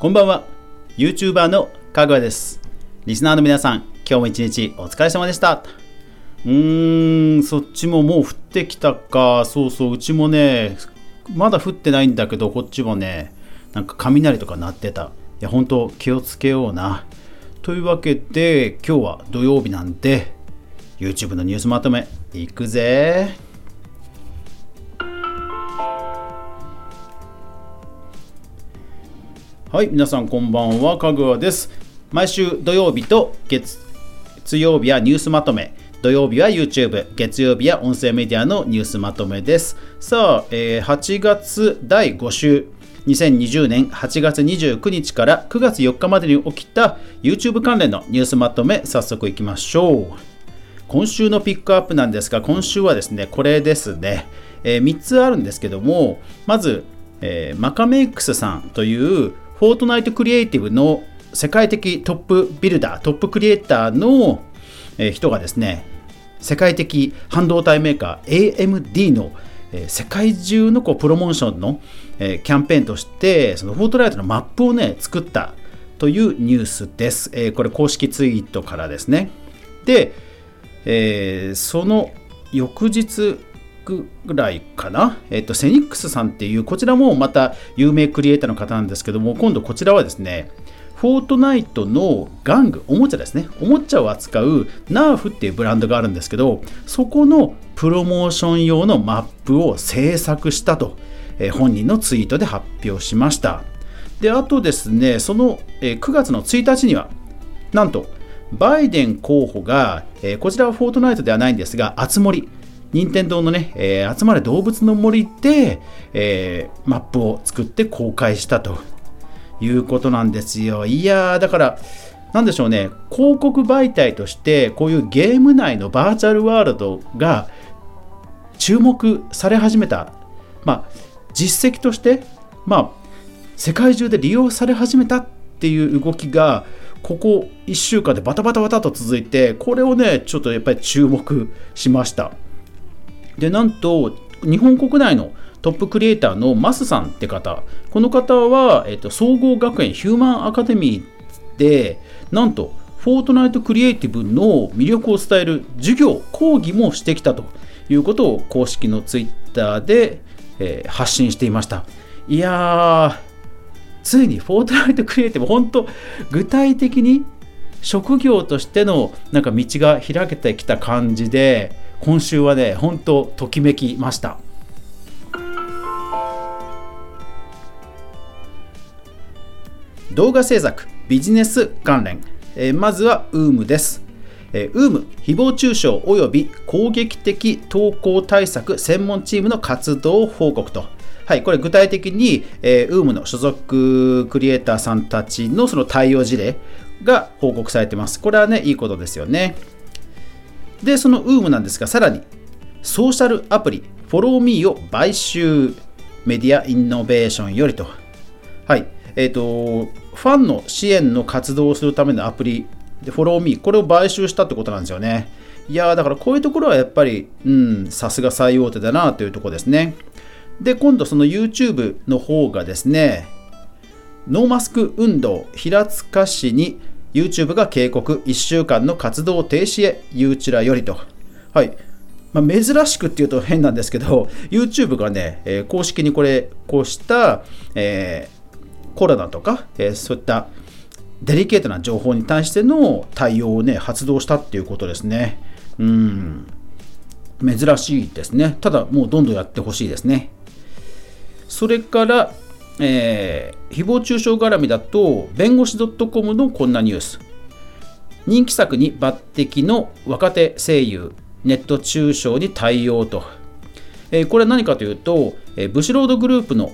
こんばんは。YouTuber のかぐわです。リスナーの皆さん今日も一日お疲れ様でした。うーんそっちももう降ってきたか。そうそううちもねまだ降ってないんだけどこっちもねなんか雷とか鳴ってた。いや本当気をつけような。というわけで今日は土曜日なんで YouTube のニュースまとめいくぜ。はい皆さんこんばんはかぐわです。毎週土曜日と月曜日はニュースまとめ。土曜日は YouTube 月曜日は音声メディアのニュースまとめです。さあ、えー、8月第5週2020年8月29日から9月4日までに起きた YouTube 関連のニュースまとめ早速いきましょう。今週のピックアップなんですが今週はですねこれですね、えー、3つあるんですけどもまず、えー、マカメイクスさんというフォートナイトクリエイティブの世界的トップビルダー、トップクリエイターの人がですね、世界的半導体メーカー AMD の世界中のこうプロモーションのキャンペーンとしてそのフォートナイトのマップをね作ったというニュースです。これ公式ツイートからですね。で、え、その翌日ぐらいかな、えっと、セニックスさんっていう、こちらもまた有名クリエイターの方なんですけども、今度こちらはですね、フォートナイトの玩具、おもちゃですね、おもちゃを扱うナーフっていうブランドがあるんですけど、そこのプロモーション用のマップを制作したと、え本人のツイートで発表しました。で、あとですね、その、え9月の1日には、なんと、バイデン候補が、えこちらはフォートナイトではないんですが、あつ、任天堂のね、えー、集まれ動物の森で、えー、マップを作って公開したということなんですよ。いやー、だから、なんでしょうね、広告媒体として、こういうゲーム内のバーチャルワールドが注目され始めた、まあ、実績として、まあ、世界中で利用され始めたっていう動きが、ここ1週間でバタバタバタと続いて、これをね、ちょっとやっぱり注目しました。でなんと日本国内のトップクリエイターのマスさんって方。この方は、えっと、総合学園ヒューマンアカデミーでなんとフォートナイトクリエイティブの魅力を伝える授業講義もしてきたと。いうことを公式のツイッターで、えー、発信していました。いやーついにフォートナイトクリエイティブ本当具体的に職業としてのなんか道が開けてきた感じで今週はね本当ときめきました。動画制作ビジネス関連、え、まずは UM です、えー、UM 誹謗中傷及び攻撃的投稿対策専門チームの活動報告と。はい、これ具体的に、えー、UM の所属クリエイターさんたちのその対応事例が報告されてます。これはね、いいことですよね。で、その UM なんですが、さらに、ソーシャルアプリ、フォローミーを買収、メディアイノベーションよりと。はい。えっ、ー、と、ファンの支援の活動をするためのアプリ、でフォローミー、これを買収したってことなんですよね。いやだからこういうところはやっぱり、うん、さすが最大手だなというところですね。で、今度その YouTube の方がですね、ノーマスク運動、平塚市に YouTube が警告、1週間の活動停止へ、ゆうちらよりと。はい。まあ、珍しくっていうと変なんですけど、YouTube がね、えー、公式にこれ、こうした、えー、コロナとか、えー、そういったデリケートな情報に対しての対応をね、発動したっていうことですね。うん。珍しいですね。ただ、もうどんどんやってほしいですね。それから、えー、誹謗中傷絡みだと、弁護士 .com のこんなニュース。人気作に抜擢の若手声優、ネット中傷に対応と。えー、これは何かというと、えー、ブシロードグループの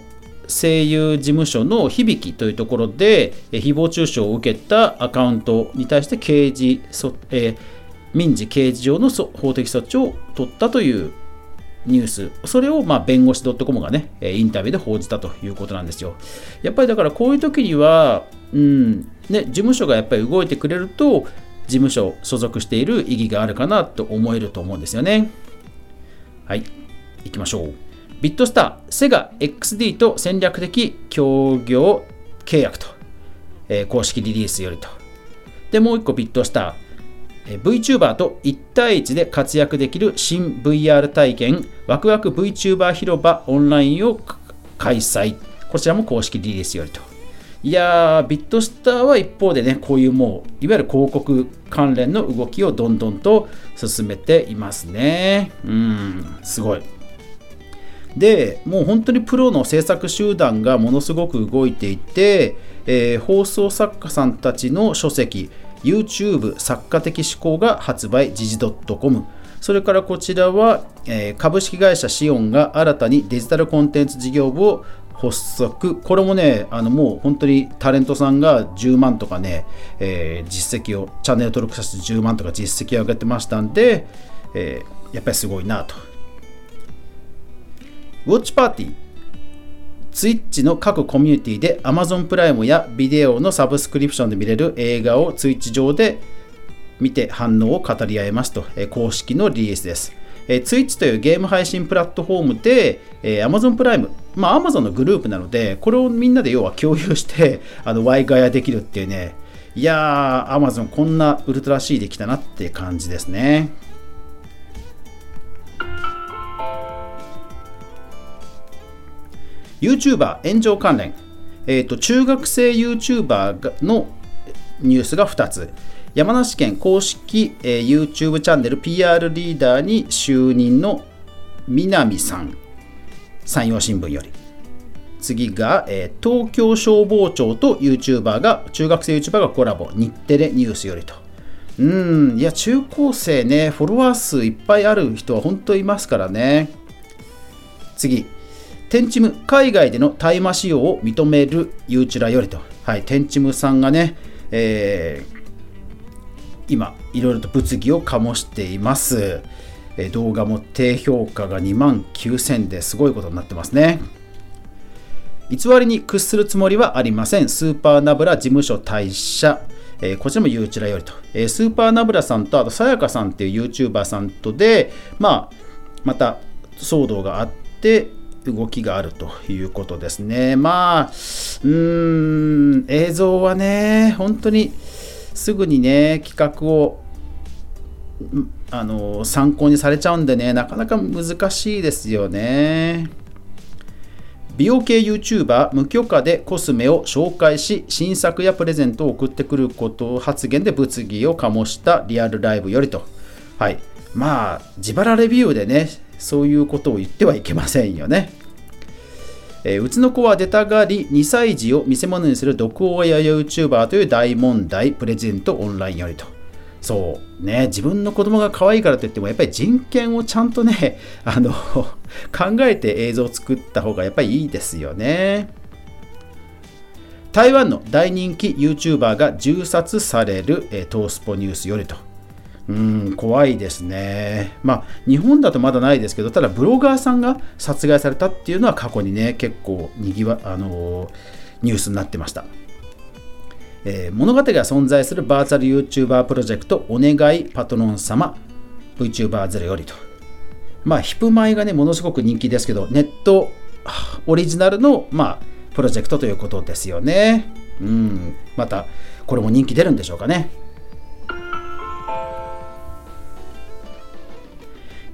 声優事務所の響きというところで、えー、誹謗中傷を受けたアカウントに対して刑事、えー、民事刑事上の法的措置を取ったというニュース、それをまあ弁護士 .com がね、インタビューで報じたということなんですよ。やっぱりだからこういう時には、うんね、事務所がやっぱり動いてくれると、事務所所属している意義があるかなと思えると思うんですよね。はい、行きましょう。ビットスター、セガ XD と戦略的協業契約と。えー、公式リリースよりと。で、もう1個ビットスター。VTuber と1対1で活躍できる新 VR 体験、ワクワク VTuber 広場オンラインを開催。こちらも公式リリースよりと。いやー、ビットスターは一方でね、こういうもう、いわゆる広告関連の動きをどんどんと進めていますね。うん、すごい。でもう本当にプロの制作集団がものすごく動いていて、えー、放送作家さんたちの書籍 YouTube 作家的思考が発売時事 .com それからこちらは、えー、株式会社シオンが新たにデジタルコンテンツ事業部を発足。これもねあのもう本当にタレントさんが10万とかね、えー、実績をチャンネル登録者数10万とか実績を上げてましたんで、えー、やっぱりすごいなと。ウォッチパーティー。Twitch の各コミュニティで Amazon プライムやビデオのサブスクリプションで見れる映画を Twitch 上で見て反応を語り合いますと、え公式のリリースです。えー、Twitch というゲーム配信プラットフォームで、えー、Amazon プライム、まあ Amazon のグループなので、これをみんなで要は共有して、あの、ワイガヤできるっていうね、いやー、Amazon こんなウルトラ C できたなって感じですね。YouTuber 炎上関連、えーと、中学生 YouTuber のニュースが2つ。山梨県公式、えー、YouTube チャンネル PR リーダーに就任の南さん。山陽新聞より。次が、えー、東京消防庁と YouTuber が中学生 YouTuber がコラボ。日テレニュースよりと。うんいや中高生ねフォロワー数いっぱいある人は本当いますからね。次。テンチム海外での大麻使用を認めるユーチュラよりと、はい、テンチムさんがね、えー、今いろいろと物議を醸しています、えー、動画も低評価が2万9000ですごいことになってますね。偽りに屈するつもりはありません。スーパーナブラ事務所退社。えー、こちらもユーチュラよりと、えー、スーパーナブラさんとあとさやかさんっていう YouTuber さんとで、まあ、また騒動があって動きがあるということですね。まあ、うーん、映像はね、本当にすぐにね、企画をあの参考にされちゃうんでね、なかなか難しいですよね。美容系 YouTuber 無許可でコスメを紹介し新作やプレゼントを送ってくること発言で物議を醸したリアルライブよりとはいまあ自腹レビューでねそういうことを言ってはいけませんよね。えー、うちの子は出たがり2歳児を見せ物にする毒親 YouTuber という大問題プレゼントオンラインよりと。そうね、自分の子供が可愛いからといっても、やっぱり人権をちゃんとね、あの 考えて映像を作った方がやっぱりいいですよね。台湾の大人気 YouTuber が銃殺される、えー、トースポニュースよりと。うん怖いですね。まあ日本だとまだないですけどただブロガーさんが殺害されたっていうのは過去にね結構にぎわあのニュースになってました。えー、物語が存在するバーチャル YouTuber プロジェクトお願いパトロン様 VTuber ゼロよりと。まあヒプマイがねものすごく人気ですけどネットオリジナルのまあプロジェクトということですよね。うんまたこれも人気出るんでしょうかね。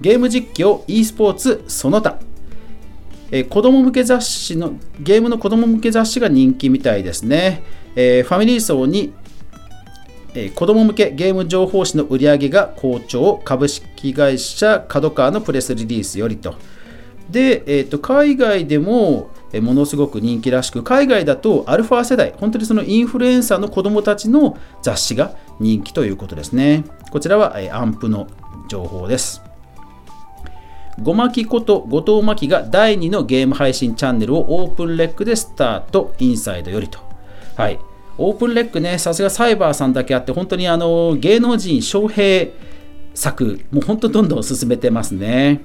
ゲーム実況 e スポーツその他、えー、子供向け雑誌のゲームの子供向け雑誌が人気みたいですね、えー、ファミリー層に、えー、子供向けゲーム情報誌の売り上げが好調株式会社角川のプレスリリースよりと。で、えーと、海外でもものすごく人気らしく海外だとアルファ世代本当にそのインフルエンサーの子どもたちの雑誌が人気ということですね。こちらは、えアンプの情報です。ごまきこと後藤真希が第2のゲーム配信チャンネルをオープンレックでスタート、インサイドよりと。はい。オープンレックね、さすがサイバーさんだけあって、本当にあの芸能人招聘策、もう本当どんどん進めてますね。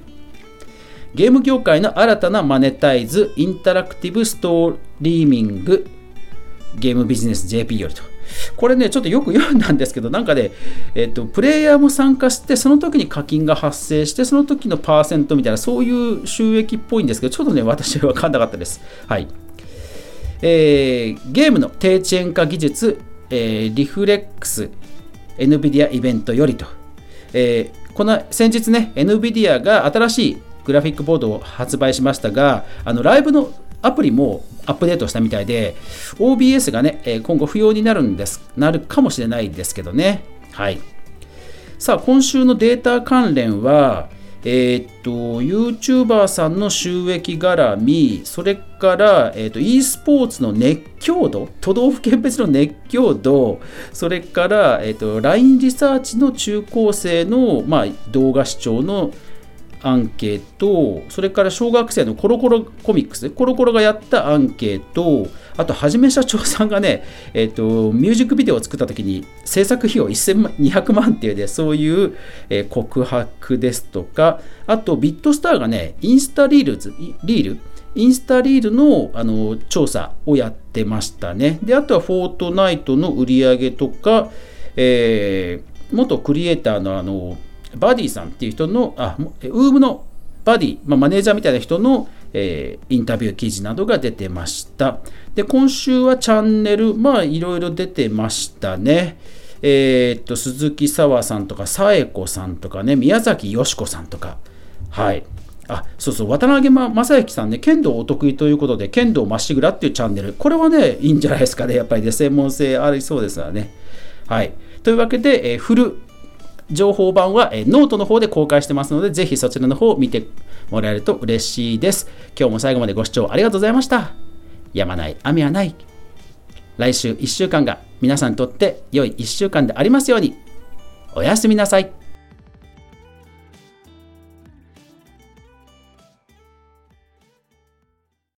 ゲーム業界の新たなマネタイズ、インタラクティブストリーミング、ゲームビジネス JP よりと。これね、ちょっとよく読んだんですけど、なんかね、えっと、プレイヤーも参加して、その時に課金が発生して、その時のパーセントみたいな、そういう収益っぽいんですけど、ちょっとね、私は分かんなかったです。はい。えー、ゲームの低遅延化技術、えー、リフレックス NVIDIA イベントよりと、えー、この先日ね NVIDIA が新しいグラフィックボードを発売しましたがあのライブのアプリもアップデートしたみたいで OBS がね今後不要になるんですなるかもしれないですけどね。はい。さあ今週のデータ関連はえー、っと YouTuber さんの収益絡みそれから、えー、っと e スポーツの熱狂度都道府県別の熱狂度それから、えー、っと LINE リサーチの中高生の、まあ、動画視聴のアンケートそれから小学生のコロコロコミックスコロコロがやったアンケートあとはじめ社長さんがね、えーと、ミュージックビデオを作った時に制作費用1200万っていうでそういう、えー、告白ですとかあとビットスターがねインスタリールズリールインスタリールのあの調査をやってましたね。で、あとはフォートナイトの売り上げとか、えー、元クリエイターのあのバディさんっていう人の、あ、ウームのバディ、まあ、マネージャーみたいな人の、えー、インタビュー記事などが出てました。で、今週はチャンネル、まあ、いろいろ出てましたね。えー、っと、鈴木沙さんとか、紗栄子さんとかね、宮崎よし子さんとか、はい。あ、そうそう、渡辺正行さんね、剣道お得意ということで、剣道まっしぐらっていうチャンネル、これはね、いいんじゃないですかね、やっぱりね、専門性ありそうですからね。はい。というわけで、えー、フル情報版は、えノートの方で公開してますので、ぜひそちらの方を見てもらえると嬉しいです。今日も最後までご視聴ありがとうございました。やまない、雨はない。来週1週間が皆さんにとって良い1週間でありますように。おやすみなさい。